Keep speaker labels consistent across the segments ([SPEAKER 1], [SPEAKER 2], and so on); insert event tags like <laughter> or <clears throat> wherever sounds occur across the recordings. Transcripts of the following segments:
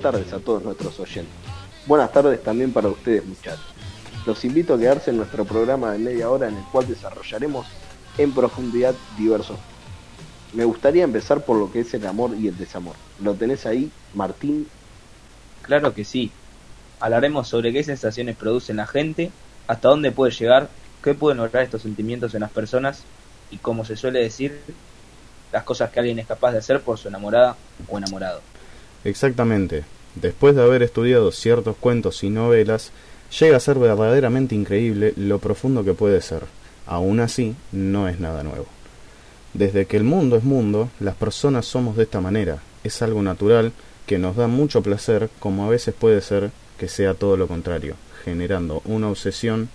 [SPEAKER 1] buenas tardes a todos nuestros oyentes. Buenas tardes también para ustedes muchachos. Los invito a quedarse en nuestro programa de media hora en el cual desarrollaremos en profundidad diversos. Me gustaría empezar por lo que es el amor y el desamor. ¿Lo tenés ahí, Martín?
[SPEAKER 2] Claro que sí. Hablaremos sobre qué sensaciones producen la gente, hasta dónde puede llegar, qué pueden lograr estos sentimientos en las personas y, como se suele decir, las cosas que alguien es capaz de hacer por su enamorada o enamorado.
[SPEAKER 3] Exactamente. Después de haber estudiado ciertos cuentos y novelas, llega a ser verdaderamente increíble lo profundo que puede ser. Aún así, no es nada nuevo. Desde que el mundo es mundo, las personas somos de esta manera. Es algo natural que nos da mucho placer, como a veces puede ser que sea todo lo contrario, generando una obsesión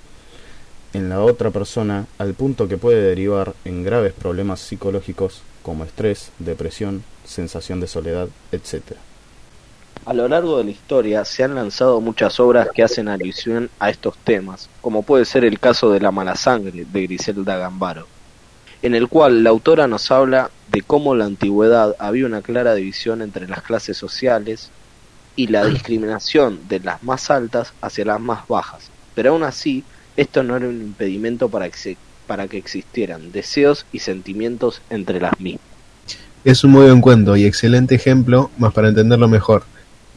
[SPEAKER 3] en la otra persona al punto que puede derivar en graves problemas psicológicos como estrés, depresión, sensación de soledad, etc.
[SPEAKER 1] A lo largo de la historia se han lanzado muchas obras que hacen alusión a estos temas, como puede ser el caso de La mala sangre de Griselda Gambaro, en el cual la autora nos habla de cómo en la antigüedad había una clara división entre las clases sociales y la discriminación de las más altas hacia las más bajas, pero aún así esto no era un impedimento para que, para que existieran deseos y sentimientos entre las mismas.
[SPEAKER 4] Es un muy buen cuento y excelente ejemplo, más para entenderlo mejor.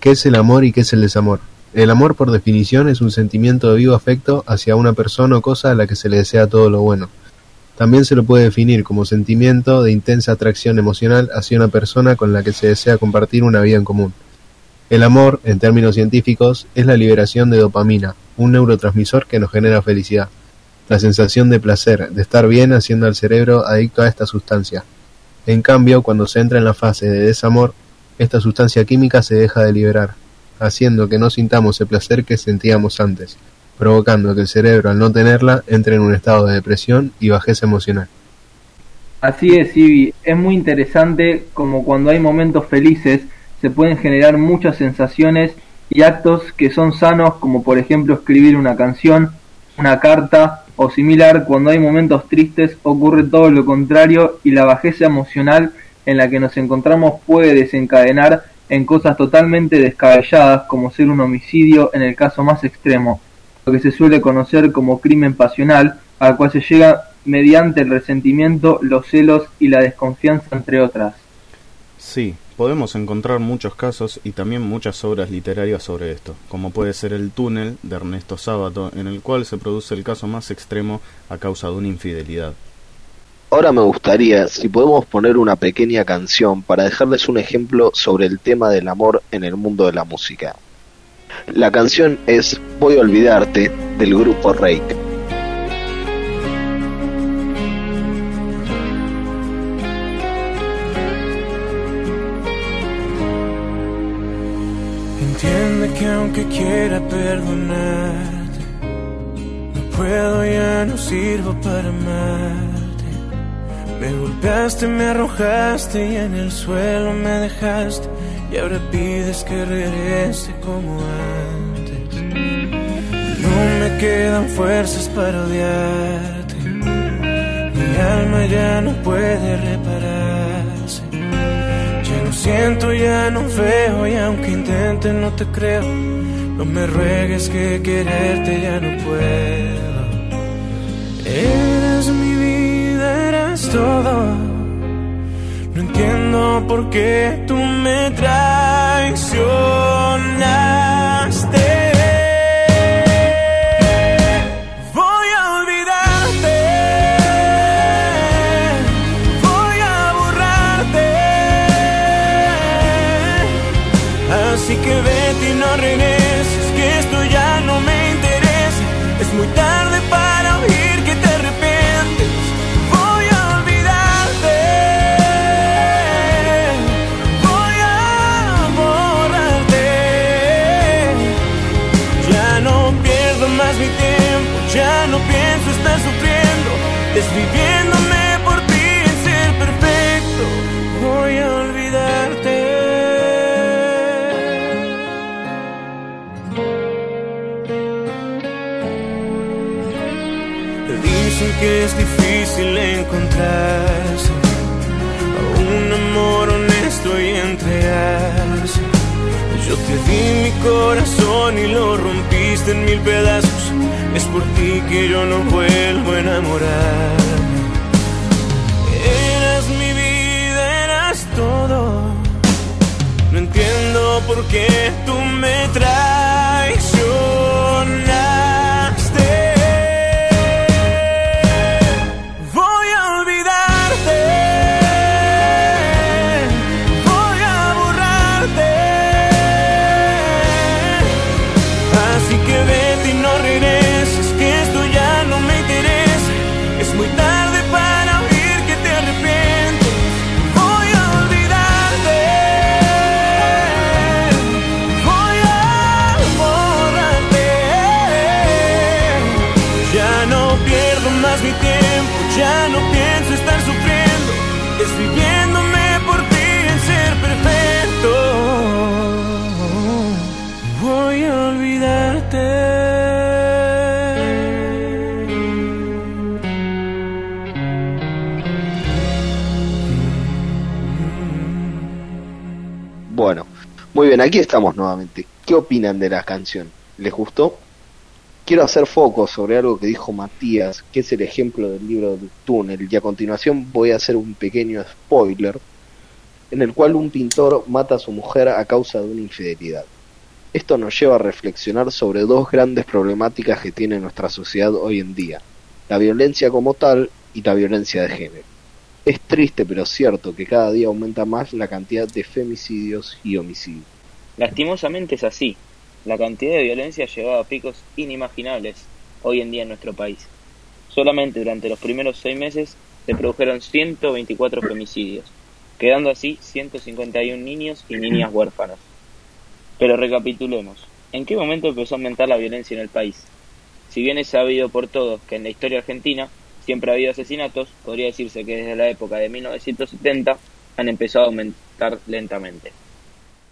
[SPEAKER 4] ¿Qué es el amor y qué es el desamor? El amor, por definición, es un sentimiento de vivo afecto hacia una persona o cosa a la que se le desea todo lo bueno. También se lo puede definir como sentimiento de intensa atracción emocional hacia una persona con la que se desea compartir una vida en común. El amor, en términos científicos, es la liberación de dopamina, un neurotransmisor que nos genera felicidad. La sensación de placer, de estar bien haciendo al cerebro adicto a esta sustancia. En cambio, cuando se entra en la fase de desamor, esta sustancia química se deja de liberar, haciendo que no sintamos el placer que sentíamos antes, provocando que el cerebro al no tenerla entre en un estado de depresión y bajeza emocional.
[SPEAKER 5] Así es, Ivy, es muy interesante como cuando hay momentos felices se pueden generar muchas sensaciones y actos que son sanos como por ejemplo escribir una canción, una carta o similar, cuando hay momentos tristes ocurre todo lo contrario y la bajeza emocional en la que nos encontramos puede desencadenar en cosas totalmente descabelladas como ser un homicidio en el caso más extremo, lo que se suele conocer como crimen pasional, al cual se llega mediante el resentimiento, los celos y la desconfianza entre otras.
[SPEAKER 3] Sí, Podemos encontrar muchos casos y también muchas obras literarias sobre esto, como puede ser El túnel de Ernesto Sábato, en el cual se produce el caso más extremo a causa de una infidelidad.
[SPEAKER 1] Ahora me gustaría si podemos poner una pequeña canción para dejarles un ejemplo sobre el tema del amor en el mundo de la música. La canción es Voy a olvidarte del grupo Rake.
[SPEAKER 6] que aunque quiera perdonarte, no puedo, ya no sirvo para amarte. Me arrojaste y en el suelo me dejaste. Y ahora pides que regrese como antes. No me quedan fuerzas para odiarte. Mi alma ya no puede repararse siento, ya no veo y aunque intente no te creo. No me ruegues que quererte ya no puedo. No entiendo por qué tú me traicionaste. Desviviéndome por ti en ser perfecto, voy a olvidarte. Dicen que es difícil encontrarse a un amor honesto y entregarse. Yo te di mi corazón y lo rompiste en mil pedazos. Es por ti que yo no vuelvo a enamorarme. Eras mi vida, eras todo. No entiendo por qué tú me traicionaste.
[SPEAKER 1] Bien, aquí estamos nuevamente. ¿Qué opinan de la canción? ¿Les gustó? Quiero hacer foco sobre algo que dijo Matías, que es el ejemplo del libro del túnel, y a continuación voy a hacer un pequeño spoiler, en el cual un pintor mata a su mujer a causa de una infidelidad. Esto nos lleva a reflexionar sobre dos grandes problemáticas que tiene nuestra sociedad hoy en día, la violencia como tal y la violencia de género. Es triste pero cierto que cada día aumenta más la cantidad de femicidios y homicidios.
[SPEAKER 7] Lastimosamente es así. La cantidad de violencia ha a picos inimaginables hoy en día en nuestro país. Solamente durante los primeros seis meses se produjeron 124 femicidios, quedando así 151 niños y niñas huérfanos. Pero recapitulemos, ¿en qué momento empezó a aumentar la violencia en el país? Si bien es sabido por todos que en la historia argentina siempre ha habido asesinatos, podría decirse que desde la época de 1970 han empezado a aumentar lentamente.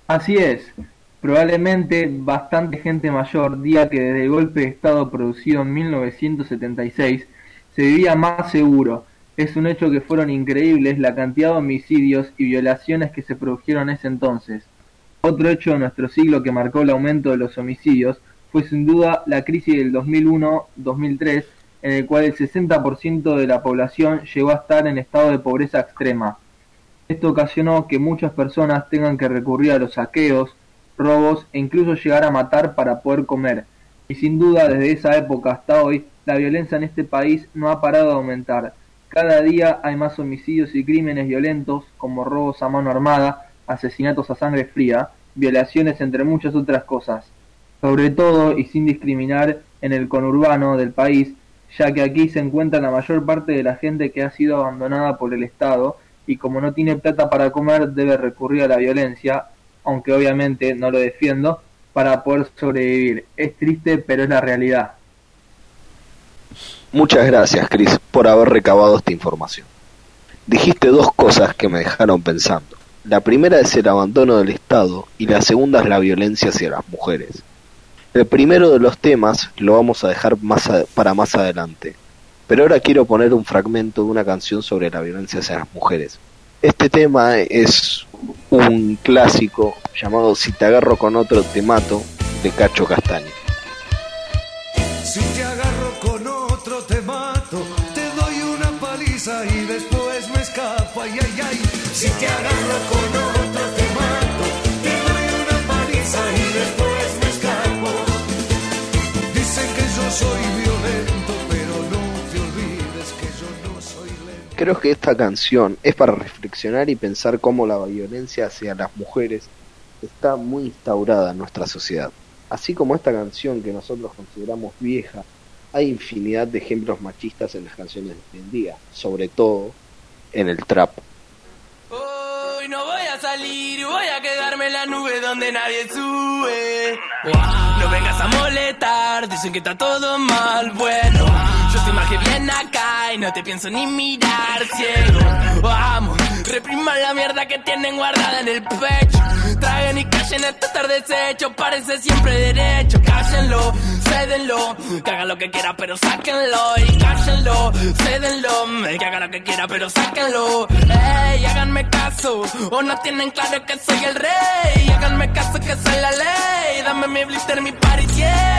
[SPEAKER 5] Así es, probablemente bastante gente mayor diga que desde el golpe de Estado producido en 1976 se vivía más seguro. Es un hecho que fueron increíbles la cantidad de homicidios y violaciones que se produjeron ese entonces. Otro hecho de nuestro siglo que marcó el aumento de los homicidios fue sin duda la crisis del 2001-2003, en el cual el 60% de la población llegó a estar en estado de pobreza extrema. Esto ocasionó que muchas personas tengan que recurrir a los saqueos, robos e incluso llegar a matar para poder comer. Y sin duda desde esa época hasta hoy, la violencia en este país no ha parado de aumentar. Cada día hay más homicidios y crímenes violentos como robos a mano armada, asesinatos a sangre fría, violaciones entre muchas otras cosas. Sobre todo y sin discriminar en el conurbano del país, ya que aquí se encuentra la mayor parte de la gente que ha sido abandonada por el Estado y como no tiene plata para comer debe recurrir a la violencia, aunque obviamente no lo defiendo, para poder sobrevivir. Es triste, pero es la realidad.
[SPEAKER 1] Muchas gracias, Chris, por haber recabado esta información. Dijiste dos cosas que me dejaron pensando. La primera es el abandono del Estado y la segunda es la violencia hacia las mujeres. El primero de los temas lo vamos a dejar más a- para más adelante, pero ahora quiero poner un fragmento de una canción sobre la violencia hacia las mujeres. Este tema es un clásico llamado Si te agarro con otro te mato de Cacho Castaño.
[SPEAKER 8] Si te agarro con otro te mato, te doy una paliza y después me escapo, ay, ay, ay. Si te agarro con otro te
[SPEAKER 1] Creo que esta canción es para reflexionar y pensar cómo la violencia hacia las mujeres está muy instaurada en nuestra sociedad. Así como esta canción que nosotros consideramos vieja, hay infinidad de ejemplos machistas en las canciones de hoy en día, sobre todo en el trap.
[SPEAKER 9] Hoy no voy a salir, voy a quedarme en la nube donde nadie sube. No vengas a molestar, dicen que está todo mal, bueno. Yo estoy más bien acá no te pienso ni mirar ciego. Vamos, repriman la mierda que tienen guardada en el pecho. Traguen y callen esto estar deshecho, parece siempre derecho, cállenlo. cédenlo. Que haga lo que quiera, pero sáquenlo y cállenlo. Cédenlo, que haga lo que quiera, pero sáquenlo. Ey, háganme caso, o no tienen claro que soy el rey. Háganme caso que soy la ley. Dame mi blister, mi party, yeah.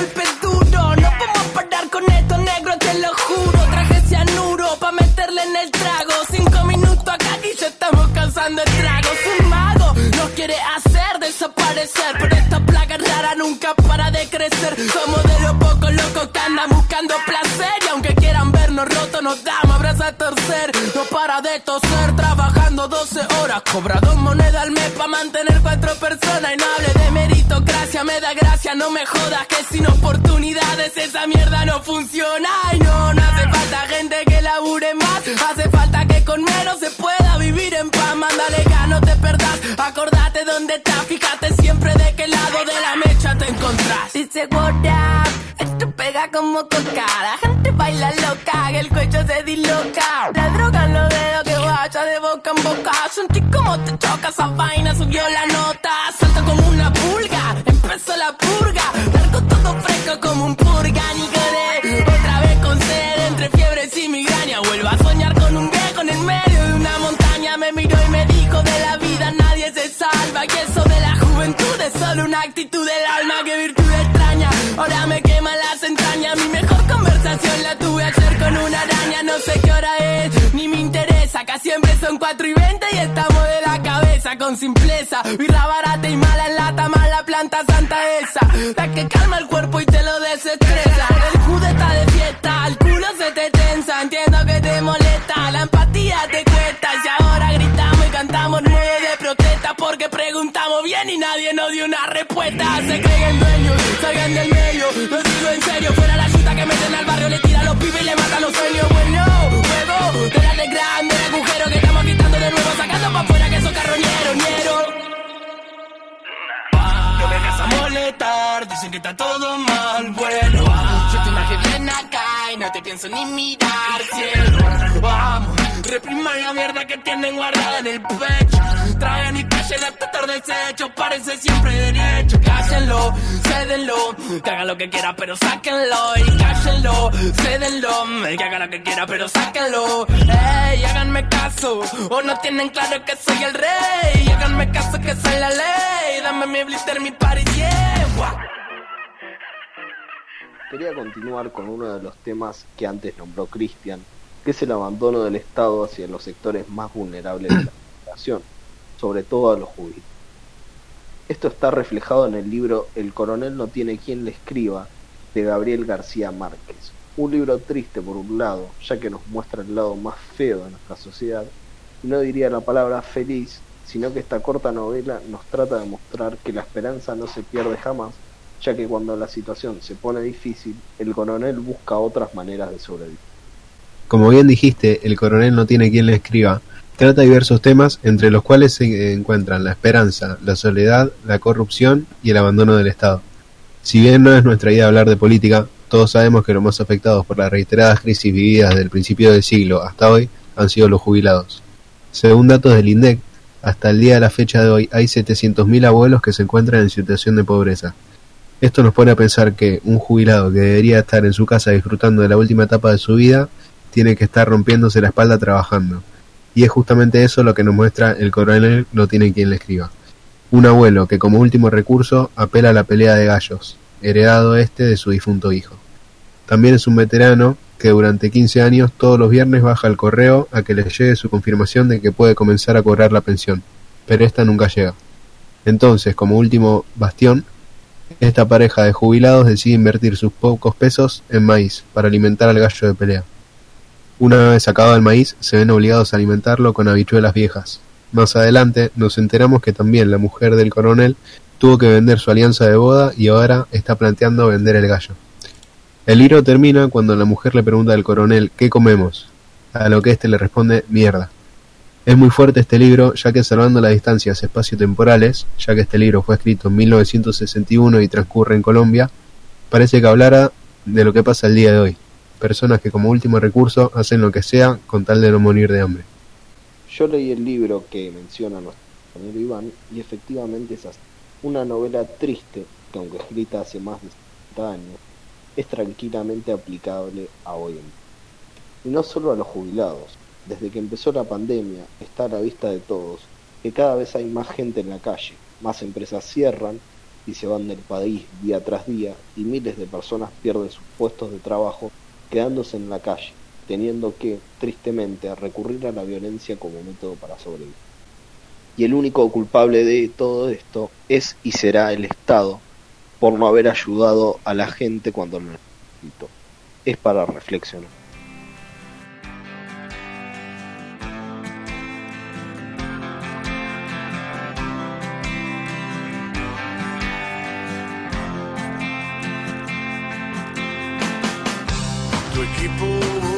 [SPEAKER 9] Golpe duro. No podemos parar con esto, negro, te lo juro. Traje cianuro pa' meterle en el trago. Cinco minutos acá y ya estamos causando estragos. Un mago nos quiere hacer desaparecer. Pero esta plaga rara nunca para de crecer. Somos de los pocos locos que andan buscando placer. Y aunque quieran vernos rotos, nos damos abrazos a torcer. No para de toser, trabajando 12 horas. Cobra dos monedas al mes pa' mantener cuatro personas. Y no hable de meritocracia, me da gracia, no me jodas. Que sin oportunidades esa mierda no funciona. Y no, no hace falta gente que labure más. Hace falta que con menos se pueda vivir en paz. Mándale que no te perdás. Acordate dónde estás, fíjate siempre de qué lado de la mecha te encontrás. Dice what up, esto pega como coca. La gente baila loca, el cuello se disloca. La droga en los dedos que vaya de boca en boca. Sentí como te choca esa vaina, subió la la purga. Largo todo fresco como un purga, de Otra vez con sed, entre fiebres y migraña. Vuelvo a soñar con un viejo en el medio de una montaña. Me miró y me dijo de la vida nadie se salva. Y eso de la juventud es solo una actitud del alma. Que virtud extraña, ahora me quema las entrañas. Mi mejor conversación la tuve ayer con una araña. No sé qué hora es, ni me interesa. Acá siempre son 4 y 20 y estamos de la cabeza con simpleza. Birra barata y mala en lata, La que calma el cuerpo y te lo desestresa. El jude está de fiesta, el culo se te tensa. Entiendo que te molesta, la empatía te cuesta. Y ahora gritamos y cantamos nueve de protesta porque preguntamos bien y nadie nos dio una respuesta. Se creen dueños, salgan del medio. Dicen que está todo mal, bueno Yo te imagino bien acá y no te pienso ni mirar, cielo. Vamos, repriman la mierda que tienen guardada en el pecho. Traen y callen hasta tarde desecho, parece siempre derecho. Cállenlo, cédenlo, que haga lo que quiera pero sáquenlo. Y cállenlo, cédenlo, que haga lo que quiera pero sáquenlo. Ey, háganme caso, o no tienen claro que soy el rey. Háganme caso que soy la ley, dame mi blister, mi party, yeah.
[SPEAKER 1] Quería continuar con uno de los temas que antes nombró Cristian, que es el abandono del Estado hacia los sectores más vulnerables de la <clears throat> población, sobre todo a los judíos. Esto está reflejado en el libro El coronel no tiene quien le escriba, de Gabriel García Márquez. Un libro triste por un lado, ya que nos muestra el lado más feo de nuestra sociedad, y no diría la palabra feliz, sino que esta corta novela nos trata de mostrar que la esperanza no se pierde jamás, ya que cuando la situación se pone difícil, el coronel busca otras maneras de sobrevivir.
[SPEAKER 4] Como bien dijiste, el coronel no tiene quien le escriba. Trata diversos temas, entre los cuales se encuentran la esperanza, la soledad, la corrupción y el abandono del Estado. Si bien no es nuestra idea hablar de política, todos sabemos que los más afectados por las reiteradas crisis vividas desde el principio del siglo hasta hoy han sido los jubilados. Según datos del INDEC, hasta el día de la fecha de hoy hay 700.000 abuelos que se encuentran en situación de pobreza. Esto nos pone a pensar que un jubilado que debería estar en su casa disfrutando de la última etapa de su vida tiene que estar rompiéndose la espalda trabajando. Y es justamente eso lo que nos muestra el coronel no tiene quien le escriba. Un abuelo que como último recurso apela a la pelea de gallos, heredado este de su difunto hijo. También es un veterano que durante 15 años todos los viernes baja al correo a que le llegue su confirmación de que puede comenzar a cobrar la pensión, pero esta nunca llega. Entonces, como último bastión, esta pareja de jubilados decide invertir sus pocos pesos en maíz para alimentar al gallo de pelea. Una vez sacado el maíz, se ven obligados a alimentarlo con habichuelas viejas. Más adelante nos enteramos que también la mujer del coronel tuvo que vender su alianza de boda y ahora está planteando vender el gallo. El libro termina cuando la mujer le pregunta al coronel ¿qué comemos? A lo que éste le responde mierda. Es muy fuerte este libro, ya que salvando las distancias espacio-temporales, ya que este libro fue escrito en 1961 y transcurre en Colombia, parece que hablara de lo que pasa el día de hoy. Personas que como último recurso hacen lo que sea con tal de no morir de hambre.
[SPEAKER 1] Yo leí el libro que menciona nuestro compañero Iván y efectivamente es así. Una novela triste que aunque escrita hace más de 70 años, es tranquilamente aplicable a hoy en día. Y no solo a los jubilados, desde que empezó la pandemia, está a la vista de todos que cada vez hay más gente en la calle, más empresas cierran y se van del país día tras día y miles de personas pierden sus puestos de trabajo quedándose en la calle, teniendo que, tristemente, recurrir a la violencia como método para sobrevivir. Y el único culpable de todo esto es y será el Estado por no haber ayudado a la gente cuando lo necesitó. Es para reflexionar.
[SPEAKER 10] people.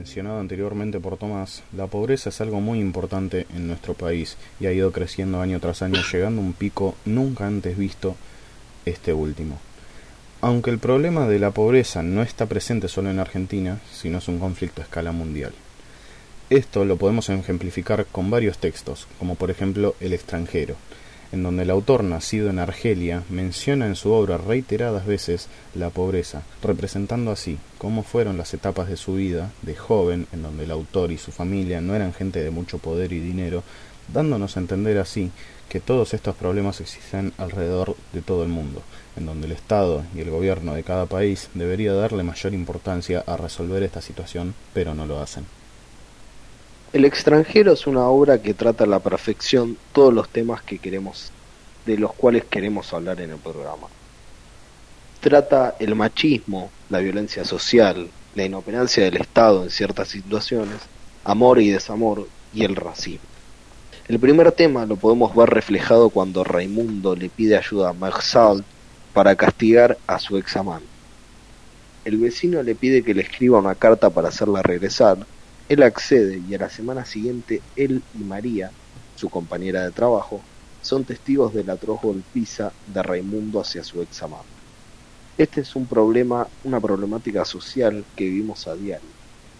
[SPEAKER 10] mencionado anteriormente por Tomás, la pobreza es algo muy importante en nuestro país y ha ido creciendo año tras año, llegando a un pico nunca antes visto este último.
[SPEAKER 3] Aunque el problema de la pobreza no está presente solo en Argentina, sino es un conflicto a escala mundial. Esto lo podemos ejemplificar con varios textos, como por ejemplo El extranjero, en donde el autor nacido en Argelia menciona en su obra reiteradas veces la pobreza, representando así cómo fueron las etapas de su vida de joven, en donde el autor y su familia no eran gente de mucho poder y dinero, dándonos a entender así que todos estos problemas existen alrededor de todo el mundo, en donde el Estado y el gobierno de cada país debería darle mayor importancia a resolver esta situación, pero no lo hacen.
[SPEAKER 1] El extranjero es una obra que trata a la perfección todos los temas que queremos, de los cuales queremos hablar en el programa. Trata el machismo, la violencia social, la inoperancia del Estado en ciertas situaciones, amor y desamor y el racismo. El primer tema lo podemos ver reflejado cuando Raimundo le pide ayuda a Marsal para castigar a su ex amante. El vecino le pide que le escriba una carta para hacerla regresar, él accede y a la semana siguiente él y María, su compañera de trabajo, son testigos del atroz golpiza de Raimundo hacia su ex amante. Este es un problema, una problemática social que vivimos a diario.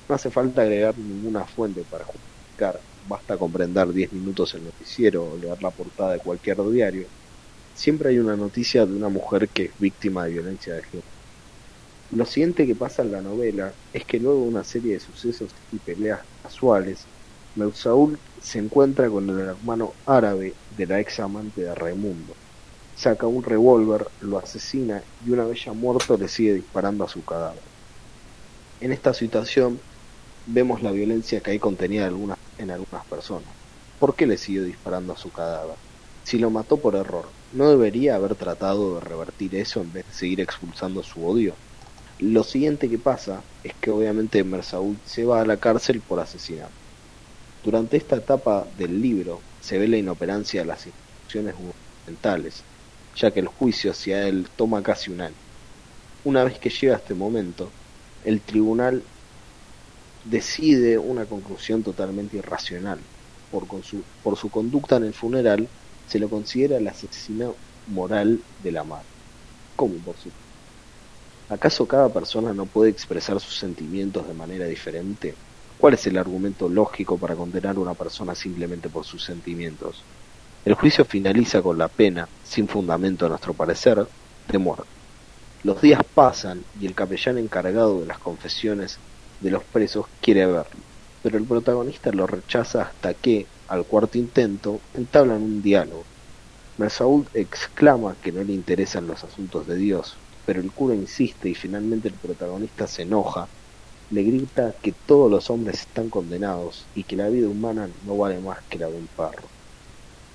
[SPEAKER 1] No hace falta agregar ninguna fuente para justificar basta comprender 10 minutos el noticiero o leer la portada de cualquier diario, siempre hay una noticia de una mujer que es víctima de violencia de género. Lo siguiente que pasa en la novela es que luego de una serie de sucesos y peleas casuales, Meusaul se encuentra con el hermano árabe de la ex amante de Raimundo. Saca un revólver, lo asesina y una vez ya muerto le sigue disparando a su cadáver. En esta situación vemos la violencia que hay contenida en algunas personas. ¿Por qué le siguió disparando a su cadáver? Si lo mató por error, ¿no debería haber tratado de revertir eso en vez de seguir expulsando su odio? Lo siguiente que pasa es que obviamente Mersault se va a la cárcel por asesinato. Durante esta etapa del libro se ve la inoperancia de las instituciones gubernamentales, ya que el juicio hacia él toma casi un año. Una vez que llega este momento, el tribunal decide una conclusión totalmente irracional. Por, su, por su conducta en el funeral, se lo considera el asesino moral de la madre. ¿Cómo por su? ¿Acaso cada persona no puede expresar sus sentimientos de manera diferente? ¿Cuál es el argumento lógico para condenar a una persona simplemente por sus sentimientos? El juicio finaliza con la pena, sin fundamento a nuestro parecer, de muerte. Los días pasan y el capellán encargado de las confesiones de los presos quiere verlo, pero el protagonista lo rechaza hasta que, al cuarto intento, entablan un diálogo. Mersault exclama que no le interesan los asuntos de Dios, pero el cura insiste y finalmente el protagonista se enoja, le grita que todos los hombres están condenados y que la vida humana no vale más que la de un perro.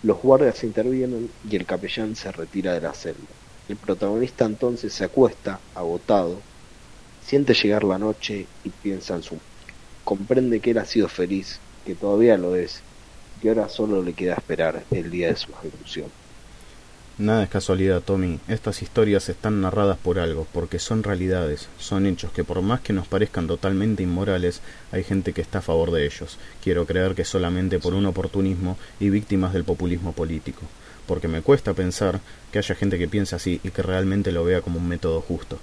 [SPEAKER 1] Los guardias intervienen y el capellán se retira de la celda. El protagonista entonces se acuesta, agotado, Siente llegar la noche y piensa en su... Comprende que él ha sido feliz, que todavía lo es, y ahora solo le queda esperar el día de su ejecución.
[SPEAKER 3] Nada es casualidad, Tommy. Estas historias están narradas por algo, porque son realidades, son hechos que por más que nos parezcan totalmente inmorales, hay gente que está a favor de ellos. Quiero creer que solamente por un oportunismo y víctimas del populismo político, porque me cuesta pensar que haya gente que piense así y que realmente lo vea como un método justo.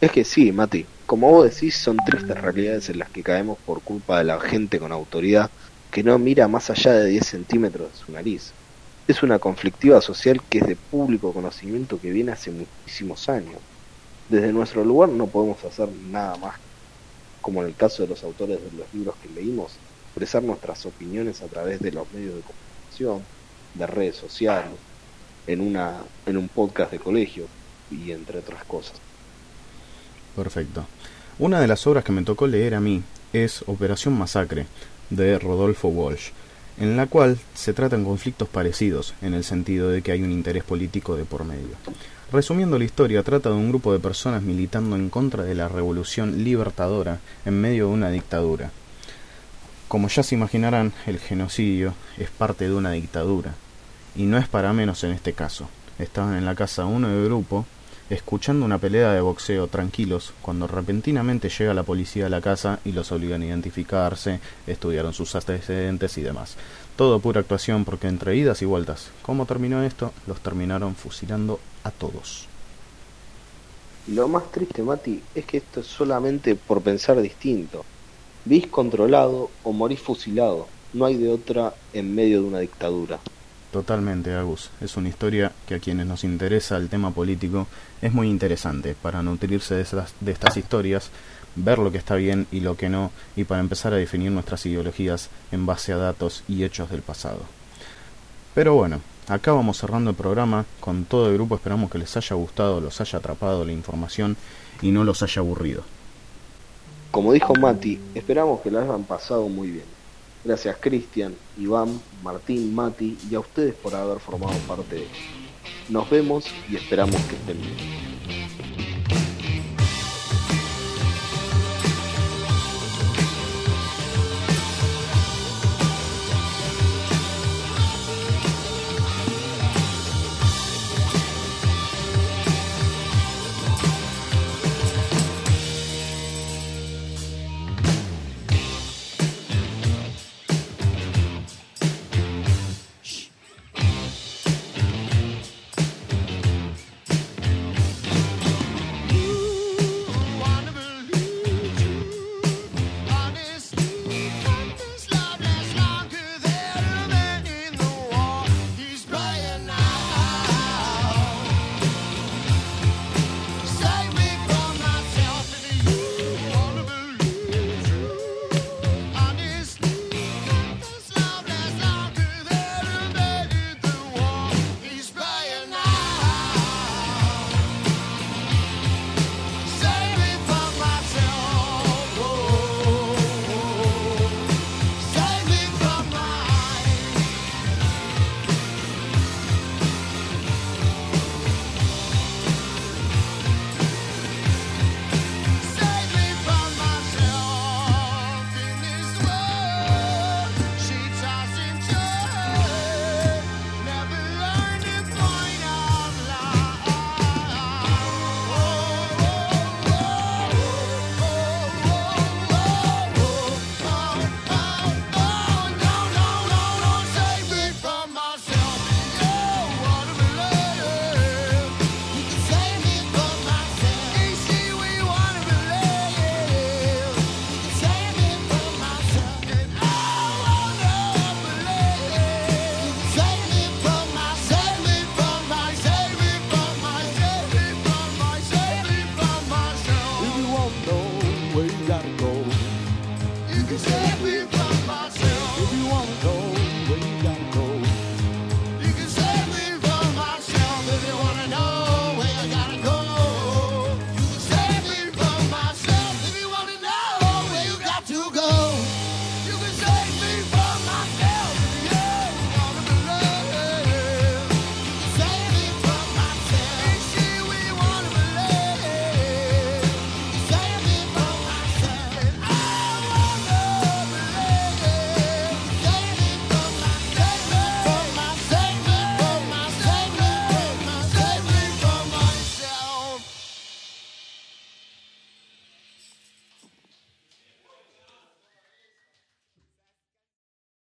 [SPEAKER 1] Es que sí, Mati, como vos decís, son tristes realidades en las que caemos por culpa de la gente con autoridad que no mira más allá de 10 centímetros de su nariz. Es una conflictiva social que es de público conocimiento que viene hace muchísimos años. Desde nuestro lugar no podemos hacer nada más, como en el caso de los autores de los libros que leímos, expresar nuestras opiniones a través de los medios de comunicación, de redes sociales, en, una, en un podcast de colegio y entre otras cosas.
[SPEAKER 3] Perfecto. Una de las obras que me tocó leer a mí es Operación Masacre, de Rodolfo Walsh, en la cual se tratan conflictos parecidos, en el sentido de que hay un interés político de por medio. Resumiendo la historia, trata de un grupo de personas militando en contra de la revolución libertadora en medio de una dictadura. Como ya se imaginarán, el genocidio es parte de una dictadura, y no es para menos en este caso. Estaban en la casa uno de grupo escuchando una pelea de boxeo tranquilos cuando repentinamente llega la policía a la casa y los obligan a identificarse, estudiaron sus antecedentes y demás. Todo pura actuación porque entre idas y vueltas, ¿cómo terminó esto? Los terminaron fusilando a todos.
[SPEAKER 10] Lo más triste, Mati, es que esto es solamente por pensar distinto. Vís controlado o morís fusilado. No hay de otra en medio de una dictadura.
[SPEAKER 3] Totalmente, Agus. Es una historia que a quienes nos interesa el tema político es muy interesante para nutrirse de, estas historias, ver lo que está bien y lo que no, y para empezar a definir nuestras ideologías en base a datos y hechos del pasado. Pero bueno, acá vamos cerrando el programa. Con todo el grupo esperamos que les haya gustado, los haya atrapado la información y no los haya aburrido.
[SPEAKER 10] Como dijo Mati, esperamos que la hayan pasado muy bien. Gracias Cristian, Iván, Martín, Mati y a ustedes por haber formado parte de esto. Nos vemos y esperamos que estén bien.